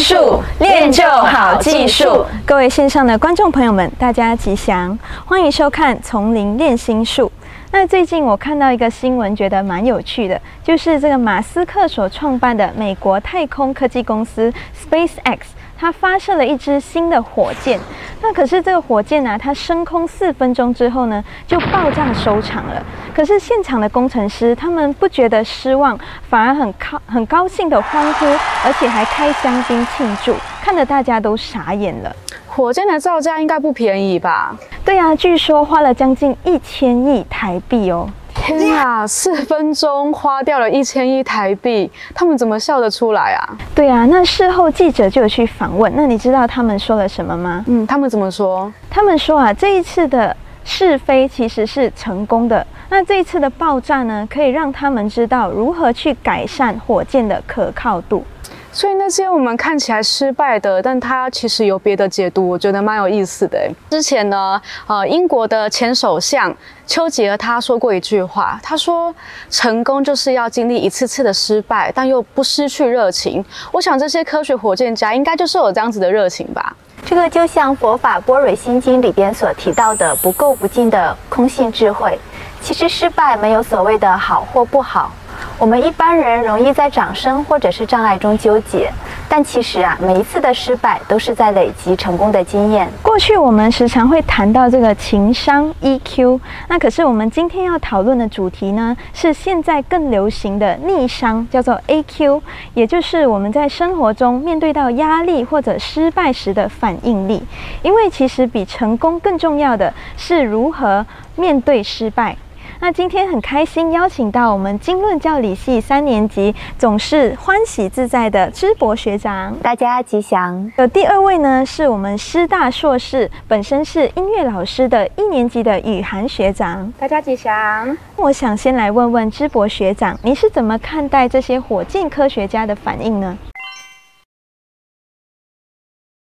术，练就好技术。各位线上的观众朋友们，大家吉祥，欢迎收看《丛林练心术》。那最近我看到一个新闻，觉得蛮有趣的，就是这个马斯克所创办的美国太空科技公司 SpaceX。它发射了一支新的火箭，那可是这个火箭呢，它升空四分钟之后呢，就爆炸收场了。可是现场的工程师他们不觉得失望，反而很高很高兴的欢呼，而且还开香槟庆祝，看得大家都傻眼了。火箭的造价应该不便宜吧？对啊，据说花了将近一千亿台币哦。天啊，四分钟花掉了一千亿台币，他们怎么笑得出来啊？对啊，那事后记者就有去访问，那你知道他们说了什么吗？嗯，他们怎么说？他们说啊，这一次的试飞其实是成功的，那这一次的爆炸呢，可以让他们知道如何去改善火箭的可靠度。所以那些我们看起来失败的，但它其实有别的解读，我觉得蛮有意思的。之前呢，呃，英国的前首相丘吉尔他说过一句话，他说：“成功就是要经历一次次的失败，但又不失去热情。”我想这些科学火箭家应该就是有这样子的热情吧。这个就像佛法般若心经里边所提到的不垢不净的空性智慧。其实失败没有所谓的好或不好。我们一般人容易在掌声或者是障碍中纠结，但其实啊，每一次的失败都是在累积成功的经验。过去我们时常会谈到这个情商 EQ，那可是我们今天要讨论的主题呢，是现在更流行的逆商，叫做 AQ，也就是我们在生活中面对到压力或者失败时的反应力。因为其实比成功更重要的是如何面对失败。那今天很开心邀请到我们经论教理系三年级总是欢喜自在的知博学长，大家吉祥。有第二位呢，是我们师大硕士，本身是音乐老师的一年级的雨涵学长，大家吉祥。我想先来问问知博学长，你是怎么看待这些火箭科学家的反应呢？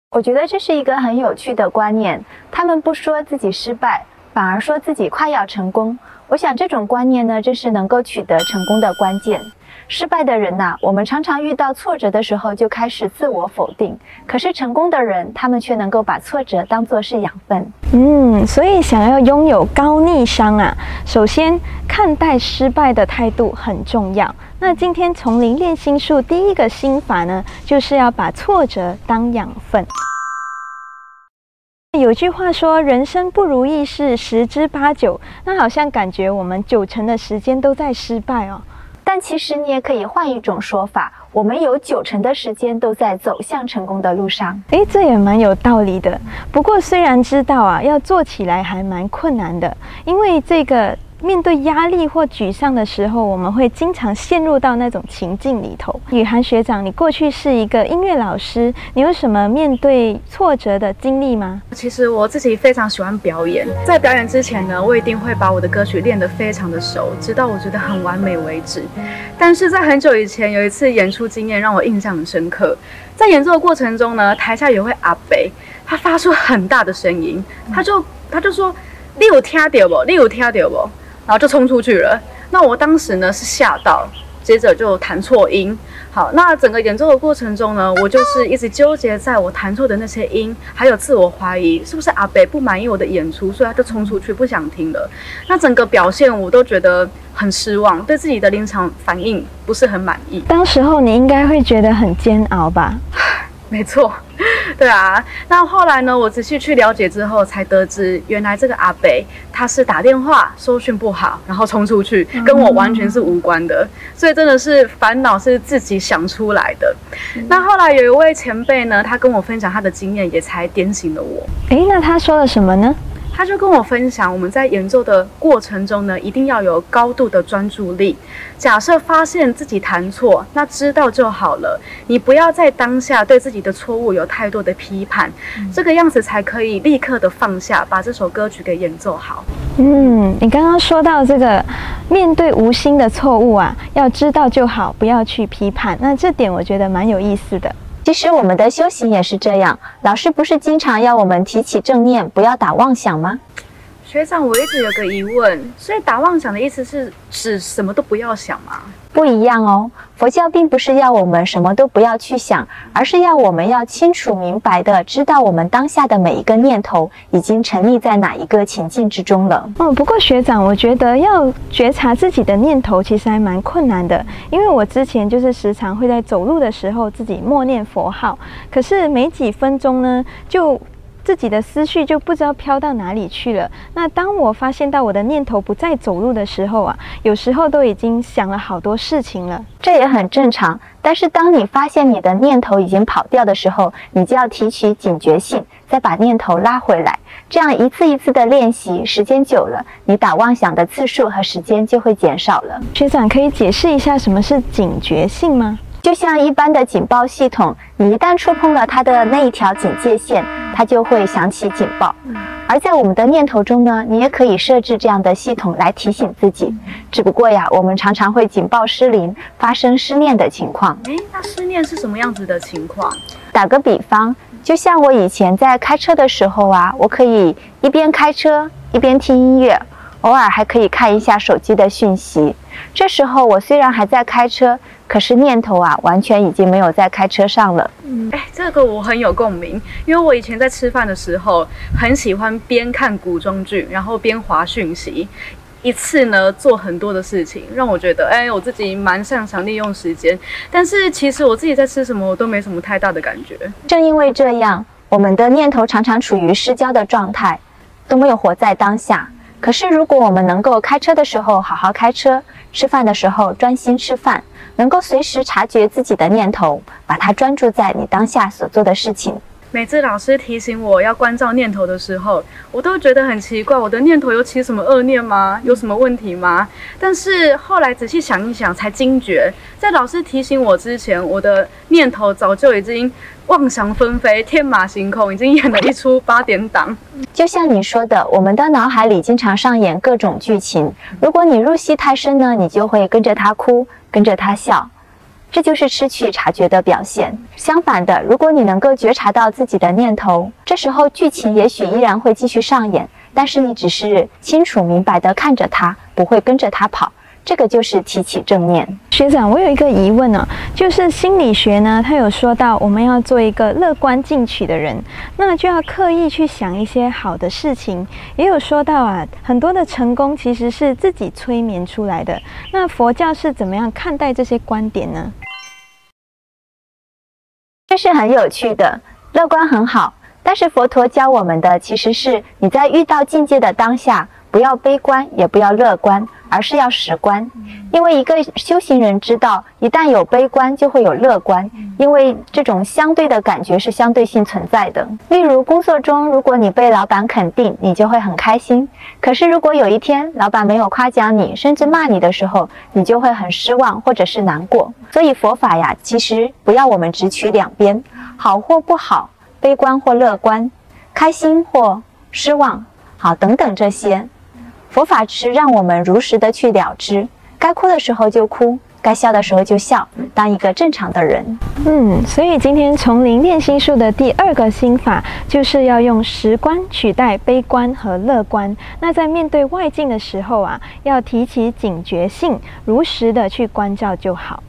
我觉得这是一个很有趣的观念，他们不说自己失败，反而说自己快要成功。我想这种观念呢，这是能够取得成功的关键。失败的人呐，我们常常遇到挫折的时候就开始自我否定；可是成功的人，他们却能够把挫折当作是养分。嗯，所以想要拥有高逆商啊，首先看待失败的态度很重要。那今天从零练心术第一个心法呢，就是要把挫折当养分。有句话说，人生不如意事十之八九，那好像感觉我们九成的时间都在失败哦。但其实你也可以换一种说法，我们有九成的时间都在走向成功的路上。诶，这也蛮有道理的。不过虽然知道啊，要做起来还蛮困难的，因为这个。面对压力或沮丧的时候，我们会经常陷入到那种情境里头。雨涵学长，你过去是一个音乐老师，你有什么面对挫折的经历吗？其实我自己非常喜欢表演，在表演之前呢，我一定会把我的歌曲练得非常的熟，直到我觉得很完美为止。但是在很久以前，有一次演出经验让我印象很深刻，在演奏的过程中呢，台下有位阿北，他发出很大的声音，他就他就说：“你有听到不？你有听到不？”然后就冲出去了。那我当时呢是吓到，接着就弹错音。好，那整个演奏的过程中呢，我就是一直纠结在我弹错的那些音，还有自我怀疑，是不是阿北不满意我的演出，所以他就冲出去不想听了。那整个表现我都觉得很失望，对自己的临场反应不是很满意。当时候你应该会觉得很煎熬吧？没错，对啊。那后来呢？我仔细去了解之后，才得知原来这个阿北他是打电话收讯不好，然后冲出去，跟我完全是无关的。所以真的是烦恼是自己想出来的。那后来有一位前辈呢，他跟我分享他的经验，也才点醒了我。诶，那他说了什么呢？他就跟我分享，我们在演奏的过程中呢，一定要有高度的专注力。假设发现自己弹错，那知道就好了。你不要在当下对自己的错误有太多的批判，这个样子才可以立刻的放下，把这首歌曲给演奏好。嗯，你刚刚说到这个，面对无心的错误啊，要知道就好，不要去批判。那这点我觉得蛮有意思的。其实我们的修行也是这样，老师不是经常要我们提起正念，不要打妄想吗？学长，我一直有个疑问，所以打妄想的意思是指什么都不要想吗？不一样哦，佛教并不是要我们什么都不要去想，而是要我们要清楚明白的知道我们当下的每一个念头已经沉溺在哪一个情境之中了。哦，不过学长，我觉得要觉察自己的念头其实还蛮困难的，因为我之前就是时常会在走路的时候自己默念佛号，可是没几分钟呢就。自己的思绪就不知道飘到哪里去了。那当我发现到我的念头不再走路的时候啊，有时候都已经想了好多事情了，这也很正常。但是当你发现你的念头已经跑掉的时候，你就要提取警觉性，再把念头拉回来。这样一次一次的练习，时间久了，你打妄想的次数和时间就会减少了。学长可以解释一下什么是警觉性吗？就像一般的警报系统，你一旦触碰了它的那一条警戒线，它就会响起警报。而在我们的念头中呢，你也可以设置这样的系统来提醒自己。只不过呀，我们常常会警报失灵，发生失念的情况。诶，那失念是什么样子的情况？打个比方，就像我以前在开车的时候啊，我可以一边开车一边听音乐，偶尔还可以看一下手机的讯息。这时候我虽然还在开车。可是念头啊，完全已经没有在开车上了。嗯，哎，这个我很有共鸣，因为我以前在吃饭的时候，很喜欢边看古装剧，然后边划讯息，一次呢做很多的事情，让我觉得，哎，我自己蛮擅长利用时间。但是其实我自己在吃什么，我都没什么太大的感觉。正因为这样，我们的念头常常处于失焦的状态，都没有活在当下。可是如果我们能够开车的时候好好开车，吃饭的时候专心吃饭。能够随时察觉自己的念头，把它专注在你当下所做的事情。每次老师提醒我要关照念头的时候，我都觉得很奇怪，我的念头有起什么恶念吗？有什么问题吗？但是后来仔细想一想，才惊觉，在老师提醒我之前，我的念头早就已经妄想纷飞、天马行空，已经演了一出八点档。就像你说的，我们的脑海里经常上演各种剧情。如果你入戏太深呢，你就会跟着他哭。跟着他笑，这就是失去察觉的表现。相反的，如果你能够觉察到自己的念头，这时候剧情也许依然会继续上演，但是你只是清楚明白的看着他，不会跟着他跑。这个就是提起正念。学长，我有一个疑问呢，就是心理学呢，他有说到我们要做一个乐观进取的人，那就要刻意去想一些好的事情。也有说到啊，很多的成功其实是自己催眠出来的。那佛教是怎么样看待这些观点呢？是很有趣的，乐观很好，但是佛陀教我们的其实是你在遇到境界的当下。不要悲观，也不要乐观，而是要实观。因为一个修行人知道，一旦有悲观，就会有乐观。因为这种相对的感觉是相对性存在的。例如工作中，如果你被老板肯定，你就会很开心；可是如果有一天老板没有夸奖你，甚至骂你的时候，你就会很失望或者是难过。所以佛法呀，其实不要我们只取两边，好或不好，悲观或乐观，开心或失望，好等等这些。佛法只是让我们如实的去了知，该哭的时候就哭，该笑的时候就笑，当一个正常的人。嗯，所以今天丛林练心术的第二个心法，就是要用实观取代悲观和乐观。那在面对外境的时候啊，要提起警觉性，如实的去关照就好。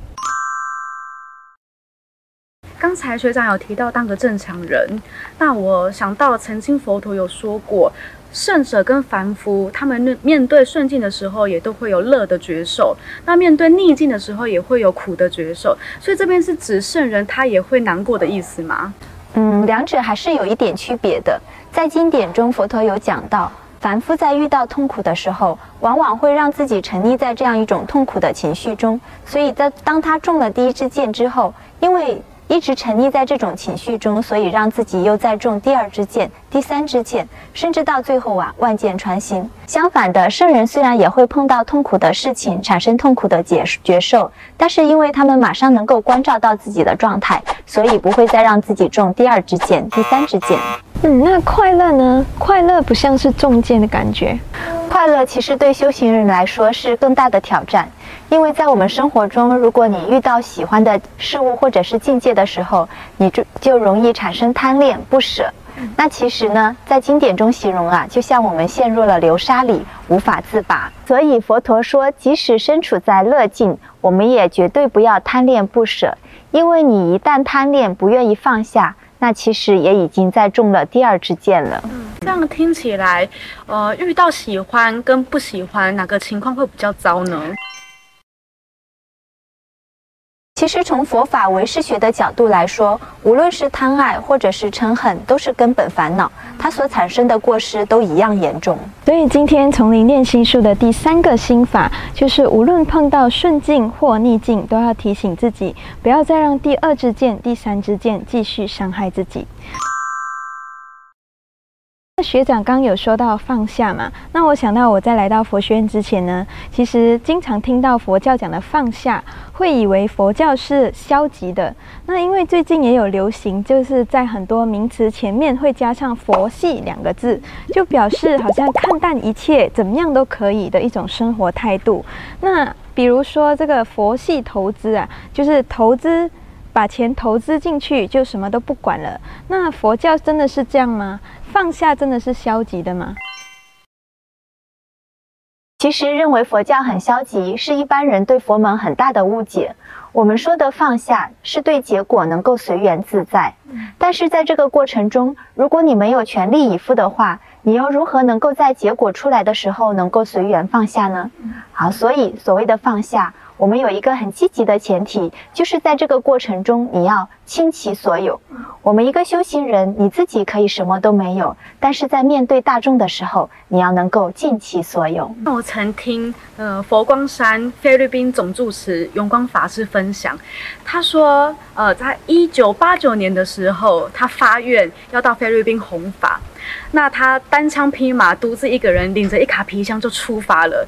刚才学长有提到当个正常人，那我想到曾经佛陀有说过。圣者跟凡夫，他们面对顺境的时候，也都会有乐的觉受；那面对逆境的时候，也会有苦的觉受。所以这边是指圣人他也会难过的意思吗？嗯，两者还是有一点区别的。在经典中，佛陀有讲到，凡夫在遇到痛苦的时候，往往会让自己沉溺在这样一种痛苦的情绪中。所以在当他中了第一支箭之后，因为一直沉溺在这种情绪中，所以让自己又再中第二支箭、第三支箭，甚至到最后啊，万箭穿心。相反的，圣人虽然也会碰到痛苦的事情，产生痛苦的解觉受，但是因为他们马上能够关照到自己的状态，所以不会再让自己中第二支箭、第三支箭。嗯，那快乐呢？快乐不像是中箭的感觉。快乐其实对修行人来说是更大的挑战。因为在我们生活中，如果你遇到喜欢的事物或者是境界的时候，你就就容易产生贪恋、不舍。那其实呢，在经典中形容啊，就像我们陷入了流沙里，无法自拔。所以佛陀说，即使身处在乐境，我们也绝对不要贪恋不舍，因为你一旦贪恋，不愿意放下，那其实也已经在中了第二支箭了。嗯，这样听起来，呃，遇到喜欢跟不喜欢，哪个情况会比较糟呢？其实从佛法唯识学的角度来说，无论是贪爱或者是嗔恨，都是根本烦恼，它所产生的过失都一样严重。所以今天丛林练心术的第三个心法，就是无论碰到顺境或逆境，都要提醒自己，不要再让第二支箭、第三支箭继续伤害自己。学长刚有说到放下嘛，那我想到我在来到佛学院之前呢，其实经常听到佛教讲的放下，会以为佛教是消极的。那因为最近也有流行，就是在很多名词前面会加上“佛系”两个字，就表示好像看淡一切，怎么样都可以的一种生活态度。那比如说这个佛系投资啊，就是投资。把钱投资进去就什么都不管了，那佛教真的是这样吗？放下真的是消极的吗？其实认为佛教很消极，是一般人对佛门很大的误解。我们说的放下，是对结果能够随缘自在。但是在这个过程中，如果你没有全力以赴的话，你又如何能够在结果出来的时候能够随缘放下呢？好，所以所谓的放下。我们有一个很积极的前提，就是在这个过程中，你要倾其所有。我们一个修行人，你自己可以什么都没有，但是在面对大众的时候，你要能够尽其所有。那我曾听呃佛光山菲律宾总住持永光法师分享，他说，呃，在一九八九年的时候，他发愿要到菲律宾弘法，那他单枪匹马，独自一个人拎着一卡皮箱就出发了。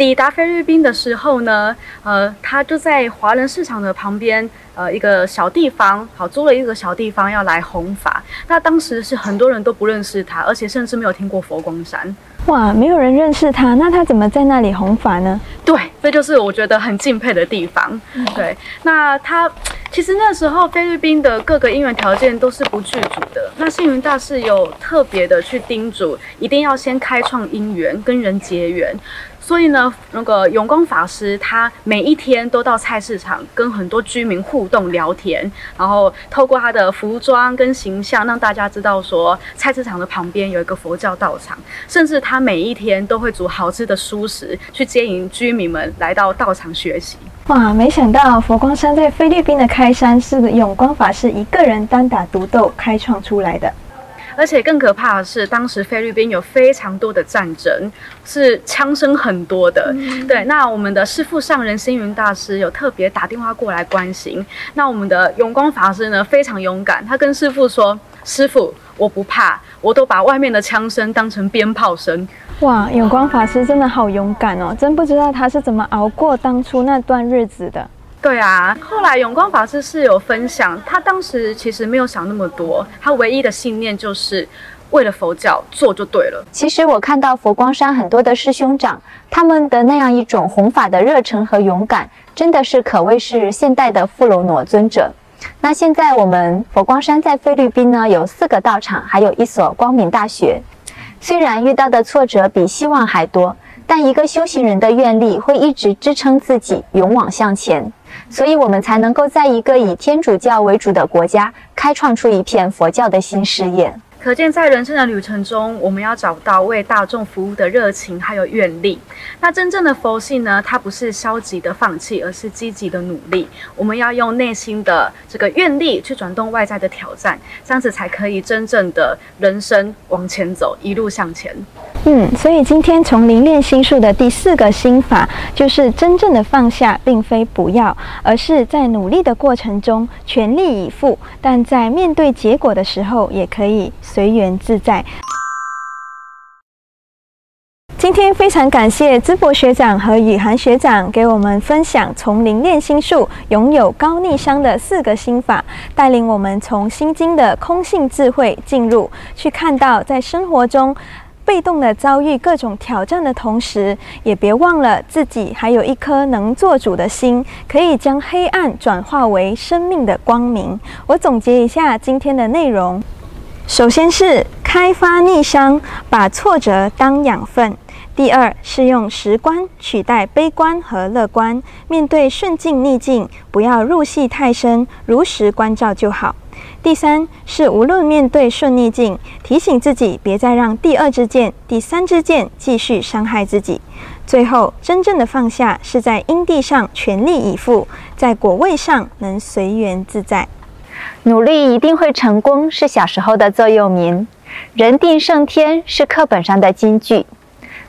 抵达菲律宾的时候呢，呃，他就在华人市场的旁边，呃，一个小地方，好租了一个小地方要来弘法。那当时是很多人都不认识他，而且甚至没有听过佛光山。哇，没有人认识他，那他怎么在那里弘法呢？对，这就是我觉得很敬佩的地方。对，那他其实那时候菲律宾的各个因缘条件都是不具足的。那星云大师有特别的去叮嘱，一定要先开创因缘，跟人结缘。所以呢，那个永光法师他每一天都到菜市场跟很多居民互动聊天，然后透过他的服装跟形象，让大家知道说菜市场的旁边有一个佛教道场，甚至他每一天都会煮好吃的蔬食去接引居民们来到道场学习。哇，没想到佛光山在菲律宾的开山是永光法师一个人单打独斗开创出来的。而且更可怕的是，当时菲律宾有非常多的战争，是枪声很多的。对，那我们的师父上人星云大师有特别打电话过来关心。那我们的永光法师呢，非常勇敢，他跟师父说：“师父，我不怕，我都把外面的枪声当成鞭炮声。”哇，永光法师真的好勇敢哦！真不知道他是怎么熬过当初那段日子的。对啊，后来永光法师是有分享，他当时其实没有想那么多，他唯一的信念就是为了佛教做就对了。其实我看到佛光山很多的师兄长，他们的那样一种弘法的热忱和勇敢，真的是可谓是现代的富罗挪尊者。那现在我们佛光山在菲律宾呢，有四个道场，还有一所光明大学。虽然遇到的挫折比希望还多，但一个修行人的愿力会一直支撑自己勇往向前。所以，我们才能够在一个以天主教为主的国家，开创出一片佛教的新事业。可见，在人生的旅程中，我们要找到为大众服务的热情还有愿力。那真正的佛性呢？它不是消极的放弃，而是积极的努力。我们要用内心的这个愿力去转动外在的挑战，这样子才可以真正的人生往前走，一路向前。嗯，所以今天从零练心术的第四个心法，就是真正的放下，并非不要，而是在努力的过程中全力以赴，但在面对结果的时候，也可以。随缘自在。今天非常感谢淄博学长和雨涵学长给我们分享从零练心术拥有高逆商的四个心法，带领我们从心经的空性智慧进入，去看到在生活中被动的遭遇各种挑战的同时，也别忘了自己还有一颗能做主的心，可以将黑暗转化为生命的光明。我总结一下今天的内容。首先是开发逆商，把挫折当养分。第二是用时观取代悲观和乐观，面对顺境逆境，不要入戏太深，如实关照就好。第三是无论面对顺逆境，提醒自己别再让第二支箭、第三支箭继续伤害自己。最后，真正的放下是在因地上全力以赴，在果位上能随缘自在。努力一定会成功是小时候的座右铭，人定胜天是课本上的金句。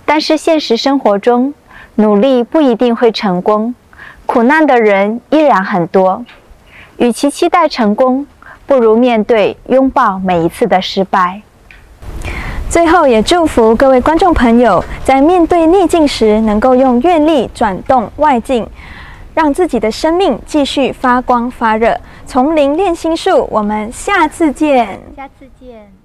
但是现实生活中，努力不一定会成功，苦难的人依然很多。与其期待成功，不如面对、拥抱每一次的失败。最后，也祝福各位观众朋友，在面对逆境时，能够用愿力转动外境，让自己的生命继续发光发热。丛林练心术，我们下次见。下次见。